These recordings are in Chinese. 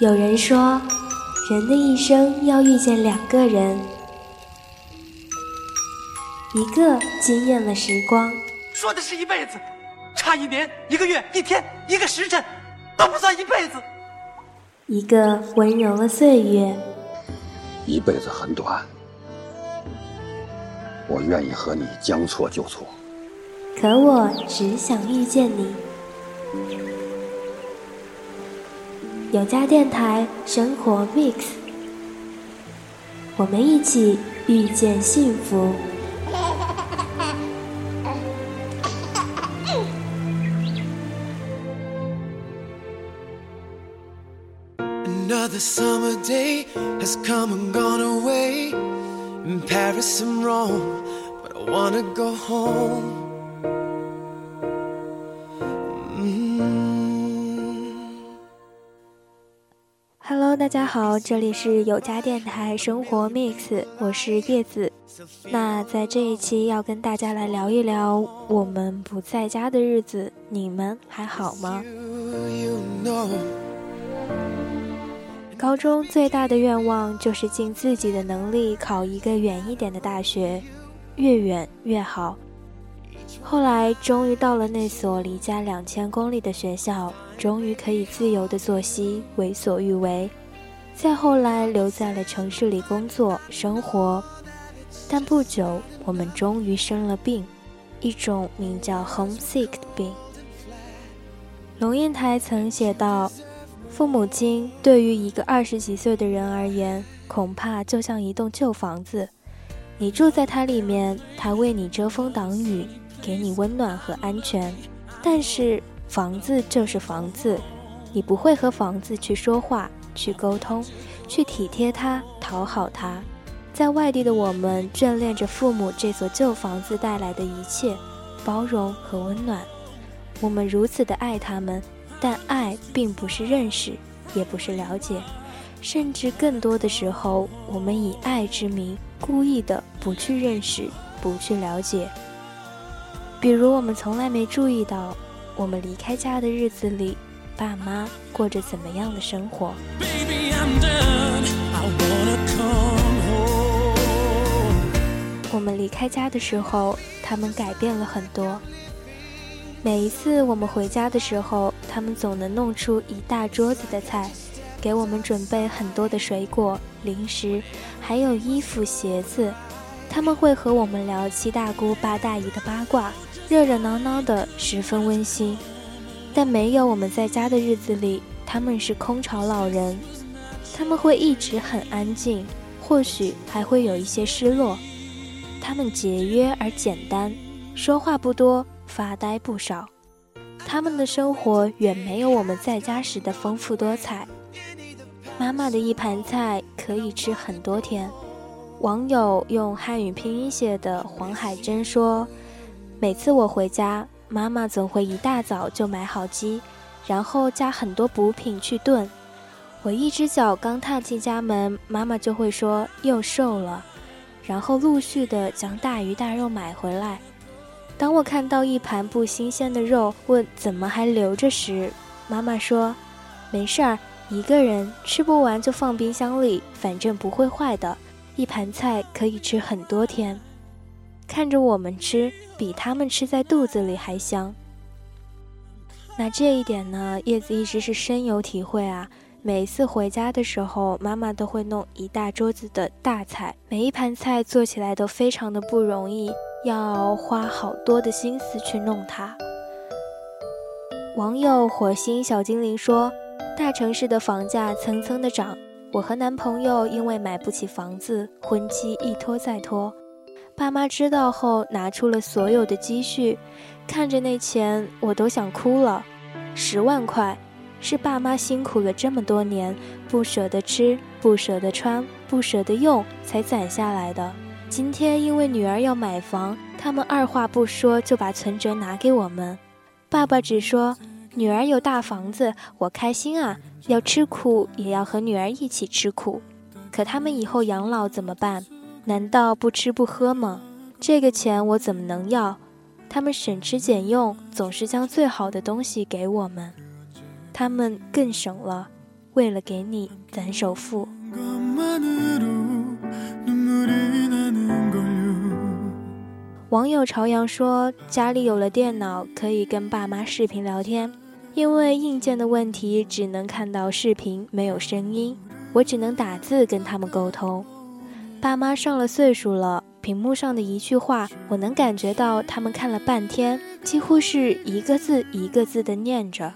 有人说，人的一生要遇见两个人，一个惊艳了时光，说的是一辈子，差一年、一个月、一天、一个时辰都不算一辈子；一个温柔了岁月，一辈子很短，我愿意和你将错就错。可我只想遇见你。有家电台生活 Mix，我们一起遇见幸福。Another summer day has come and gone away. In Paris and Rome, but I wanna go home. 大家好，这里是有家电台生活 Mix，我是叶子。那在这一期要跟大家来聊一聊我们不在家的日子，你们还好吗？高中最大的愿望就是尽自己的能力考一个远一点的大学，越远越好。后来终于到了那所离家两千公里的学校，终于可以自由的作息，为所欲为。再后来留在了城市里工作生活，但不久我们终于生了病，一种名叫 homesick 的病。龙应台曾写道。父母亲对于一个二十几岁的人而言，恐怕就像一栋旧房子。你住在它里面，它为你遮风挡雨，给你温暖和安全。但是房子就是房子，你不会和房子去说话、去沟通、去体贴他、讨好他。在外地的我们，眷恋着父母这所旧房子带来的一切包容和温暖。我们如此的爱他们。但爱并不是认识，也不是了解，甚至更多的时候，我们以爱之名，故意的不去认识，不去了解。比如，我们从来没注意到，我们离开家的日子里，爸妈过着怎么样的生活。我们离开家的时候，他们改变了很多。每一次我们回家的时候，他们总能弄出一大桌子的菜，给我们准备很多的水果、零食，还有衣服、鞋子。他们会和我们聊七大姑八大姨的八卦，热热闹闹的，十分温馨。但没有我们在家的日子里，他们是空巢老人，他们会一直很安静，或许还会有一些失落。他们节约而简单，说话不多。发呆不少，他们的生活远没有我们在家时的丰富多彩。妈妈的一盘菜可以吃很多天。网友用汉语拼音写的黄海珍说：“每次我回家，妈妈总会一大早就买好鸡，然后加很多补品去炖。我一只脚刚踏进家门，妈妈就会说又瘦了，然后陆续的将大鱼大肉买回来。”当我看到一盘不新鲜的肉，问怎么还留着时，妈妈说：“没事儿，一个人吃不完就放冰箱里，反正不会坏的。一盘菜可以吃很多天。”看着我们吃，比他们吃在肚子里还香。那这一点呢，叶子一直是深有体会啊。每次回家的时候，妈妈都会弄一大桌子的大菜，每一盘菜做起来都非常的不容易。要花好多的心思去弄它。网友火星小精灵说：“大城市的房价蹭蹭的涨，我和男朋友因为买不起房子，婚期一拖再拖。爸妈知道后，拿出了所有的积蓄，看着那钱，我都想哭了。十万块，是爸妈辛苦了这么多年，不舍得吃，不舍得穿，不舍得用，才攒下来的。”今天因为女儿要买房，他们二话不说就把存折拿给我们。爸爸只说：“女儿有大房子，我开心啊！要吃苦也要和女儿一起吃苦。可他们以后养老怎么办？难道不吃不喝吗？这个钱我怎么能要？他们省吃俭用，总是将最好的东西给我们。他们更省了。”为了给你攒首付。网友朝阳说：“家里有了电脑，可以跟爸妈视频聊天。因为硬件的问题，只能看到视频，没有声音，我只能打字跟他们沟通。爸妈上了岁数了，屏幕上的一句话，我能感觉到他们看了半天，几乎是一个字一个字的念着。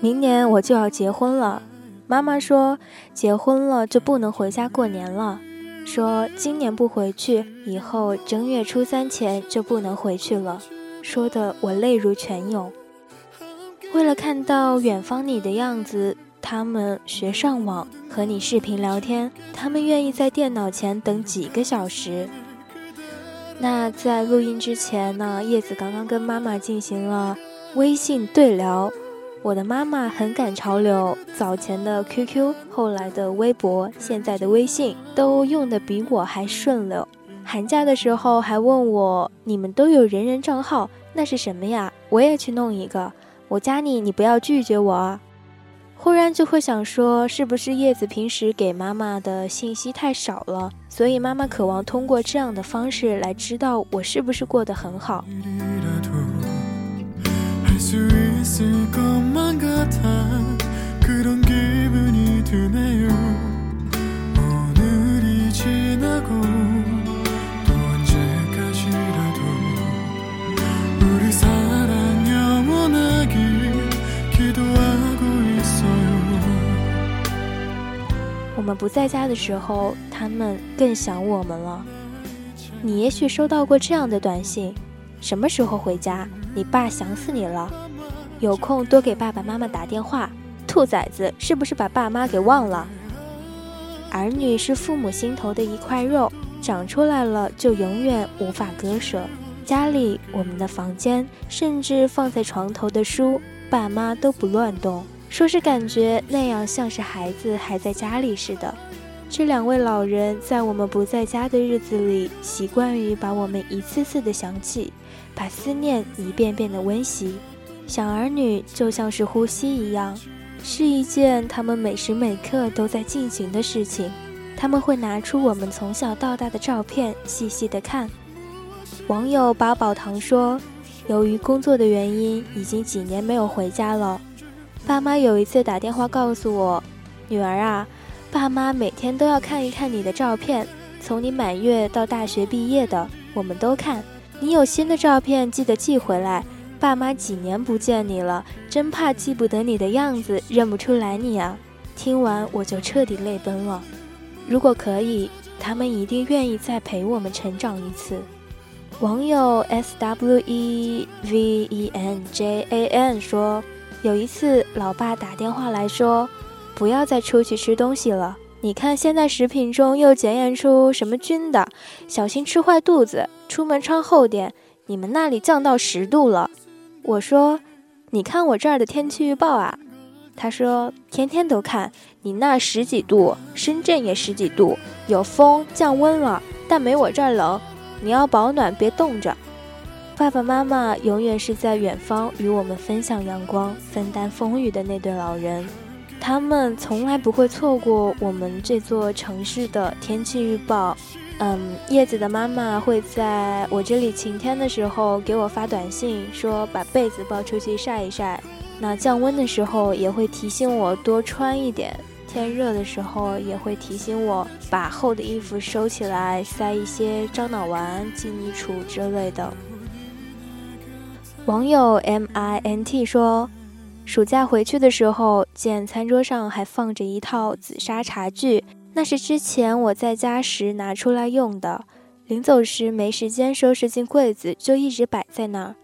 明年我就要结婚了，妈妈说，结婚了就不能回家过年了。”说今年不回去，以后正月初三前就不能回去了。说的我泪如泉涌。为了看到远方你的样子，他们学上网和你视频聊天，他们愿意在电脑前等几个小时。那在录音之前呢？叶子刚刚跟妈妈进行了微信对聊。我的妈妈很赶潮流，早前的 QQ，后来的微博，现在的微信都用的比我还顺溜。寒假的时候还问我：“你们都有人人账号，那是什么呀？我也去弄一个。我加你，你不要拒绝我啊。”忽然就会想说，是不是叶子平时给妈妈的信息太少了，所以妈妈渴望通过这样的方式来知道我是不是过得很好。我们不在家的时候，他们更想我们了。你也许收到过这样的短信：什么时候回家？你爸想死你了，有空多给爸爸妈妈打电话。兔崽子是不是把爸妈给忘了？儿女是父母心头的一块肉，长出来了就永远无法割舍。家里、我们的房间，甚至放在床头的书，爸妈都不乱动，说是感觉那样像是孩子还在家里似的。这两位老人在我们不在家的日子里，习惯于把我们一次次的想起。把思念一遍遍的温习，想儿女就像是呼吸一样，是一件他们每时每刻都在进行的事情。他们会拿出我们从小到大的照片，细细的看。网友八宝堂说，由于工作的原因，已经几年没有回家了。爸妈有一次打电话告诉我，女儿啊，爸妈每天都要看一看你的照片，从你满月到大学毕业的，我们都看。你有新的照片，记得寄回来。爸妈几年不见你了，真怕记不得你的样子，认不出来你啊！听完我就彻底泪奔了。如果可以，他们一定愿意再陪我们成长一次。网友 s w e v e n j a n 说，有一次老爸打电话来说，不要再出去吃东西了。你看，现在食品中又检验出什么菌的，小心吃坏肚子。出门穿厚点。你们那里降到十度了，我说，你看我这儿的天气预报啊。他说，天天都看，你那十几度，深圳也十几度，有风，降温了，但没我这儿冷。你要保暖，别冻着。爸爸妈妈永远是在远方与我们分享阳光、分担风雨的那对老人。他们从来不会错过我们这座城市的天气预报。嗯，叶子的妈妈会在我这里晴天的时候给我发短信，说把被子抱出去晒一晒。那降温的时候也会提醒我多穿一点，天热的时候也会提醒我把厚的衣服收起来，塞一些樟脑丸进衣橱之类的。网友 M I N T 说。暑假回去的时候，见餐桌上还放着一套紫砂茶具，那是之前我在家时拿出来用的。临走时没时间收拾进柜子，就一直摆在那儿。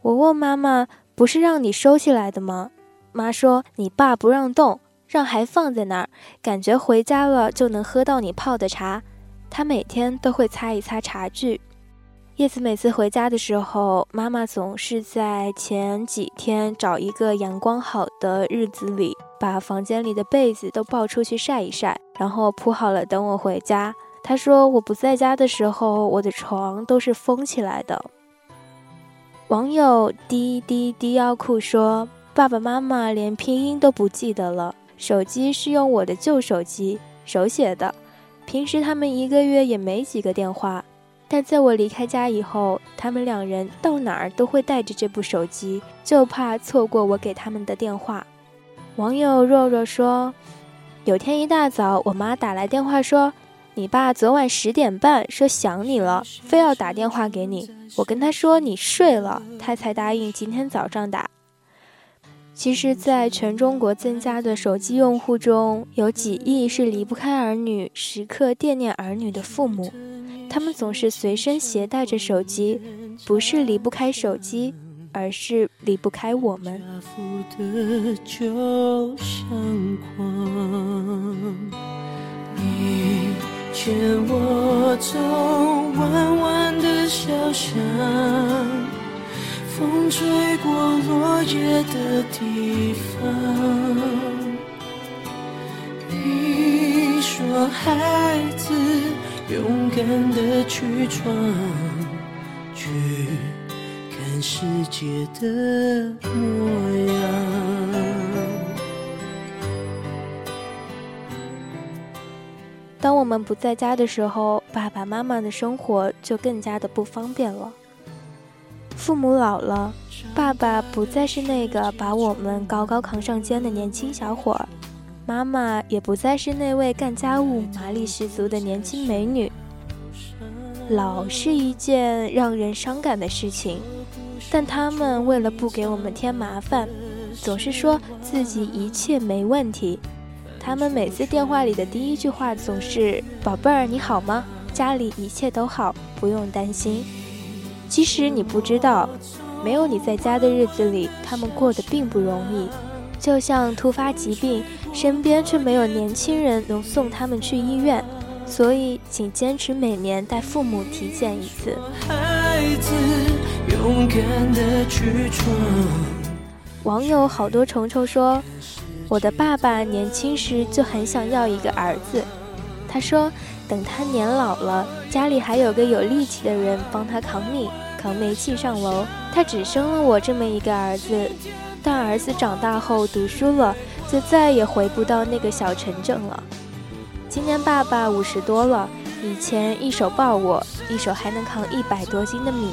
我问妈妈：“不是让你收起来的吗？”妈说：“你爸不让动，让还放在那儿，感觉回家了就能喝到你泡的茶。他每天都会擦一擦茶具。”叶子每次回家的时候，妈妈总是在前几天找一个阳光好的日子里，把房间里的被子都抱出去晒一晒，然后铺好了等我回家。她说我不在家的时候，我的床都是封起来的。网友滴滴滴腰裤说：“爸爸妈妈连拼音都不记得了，手机是用我的旧手机手写的，平时他们一个月也没几个电话。但在我离开家以后，他们两人到哪儿都会带着这部手机，就怕错过我给他们的电话。网友若若说，有天一大早，我妈打来电话说，你爸昨晚十点半说想你了，非要打电话给你。我跟他说你睡了，他才答应今天早上打。其实，在全中国增加的手机用户中，有几亿是离不开儿女、时刻惦念儿女的父母。他们总是随身携带着手机，不是离不开手机，而是离不开我们。你牵我走弯弯的小巷，风吹过落叶的地方。你说孩子。勇敢的去闯，去看世界的模样。当我们不在家的时候，爸爸妈妈的生活就更加的不方便了。父母老了，爸爸不再是那个把我们高高扛上肩的年轻小伙儿。妈妈也不再是那位干家务、麻利十足的年轻美女。老是一件让人伤感的事情，但他们为了不给我们添麻烦，总是说自己一切没问题。他们每次电话里的第一句话总是：“宝贝儿，你好吗？家里一切都好，不用担心。”即使你不知道，没有你在家的日子里，他们过得并不容易。就像突发疾病，身边却没有年轻人能送他们去医院，所以请坚持每年带父母体检一次。孩子网友好多虫虫说，我的爸爸年轻时就很想要一个儿子，他说等他年老了，家里还有个有力气的人帮他扛米、扛煤气上楼，他只生了我这么一个儿子。但儿子长大后读书了，就再也回不到那个小城镇了。今年爸爸五十多了，以前一手抱我，一手还能扛一百多斤的米，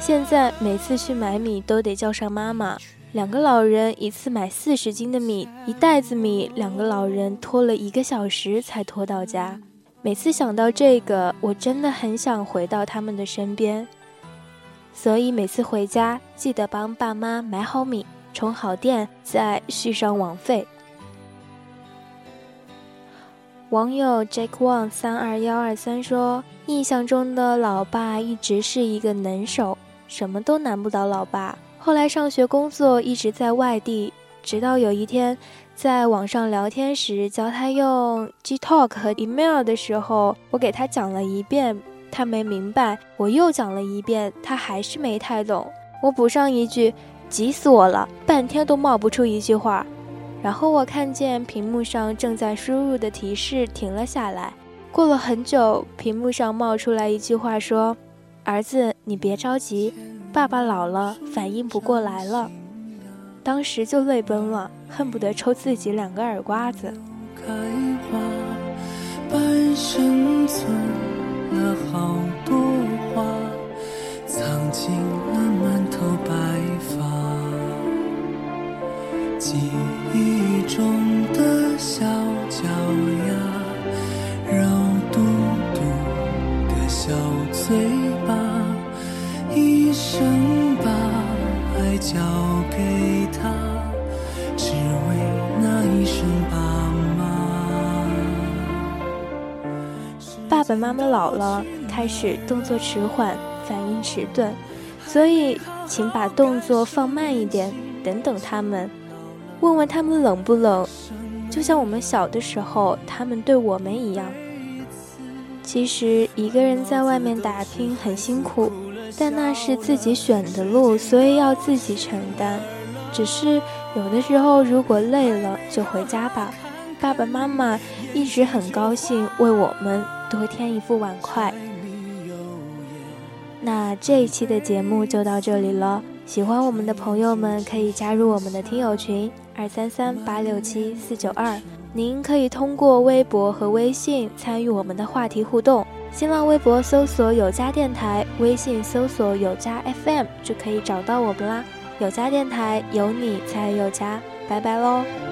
现在每次去买米都得叫上妈妈。两个老人一次买四十斤的米，一袋子米，两个老人拖了一个小时才拖到家。每次想到这个，我真的很想回到他们的身边。所以每次回家，记得帮爸妈买好米。充好电，再续上网费。网友 Jack Wang 三二幺二三说：“印象中的老爸一直是一个能手，什么都难不倒老爸。后来上学工作一直在外地，直到有一天在网上聊天时教他用 Gtalk 和 email 的时候，我给他讲了一遍，他没明白；我又讲了一遍，他还是没太懂。我补上一句。”急死我了，半天都冒不出一句话。然后我看见屏幕上正在输入的提示停了下来。过了很久，屏幕上冒出来一句话说：“儿子，你别着急，爸爸老了，反应不过来了。”当时就泪奔了，恨不得抽自己两个耳刮子。妈妈老了，开始动作迟缓，反应迟钝，所以请把动作放慢一点，等等他们。问问他们冷不冷，就像我们小的时候，他们对我们一样。其实一个人在外面打拼很辛苦，但那是自己选的路，所以要自己承担。只是有的时候，如果累了，就回家吧。爸爸妈妈一直很高兴为我们多添一副碗筷。那这一期的节目就到这里了。喜欢我们的朋友们可以加入我们的听友群二三三八六七四九二。您可以通过微博和微信参与我们的话题互动。新浪微博搜索有家电台，微信搜索有家 FM 就可以找到我们啦。有家电台，有你才有家。拜拜喽。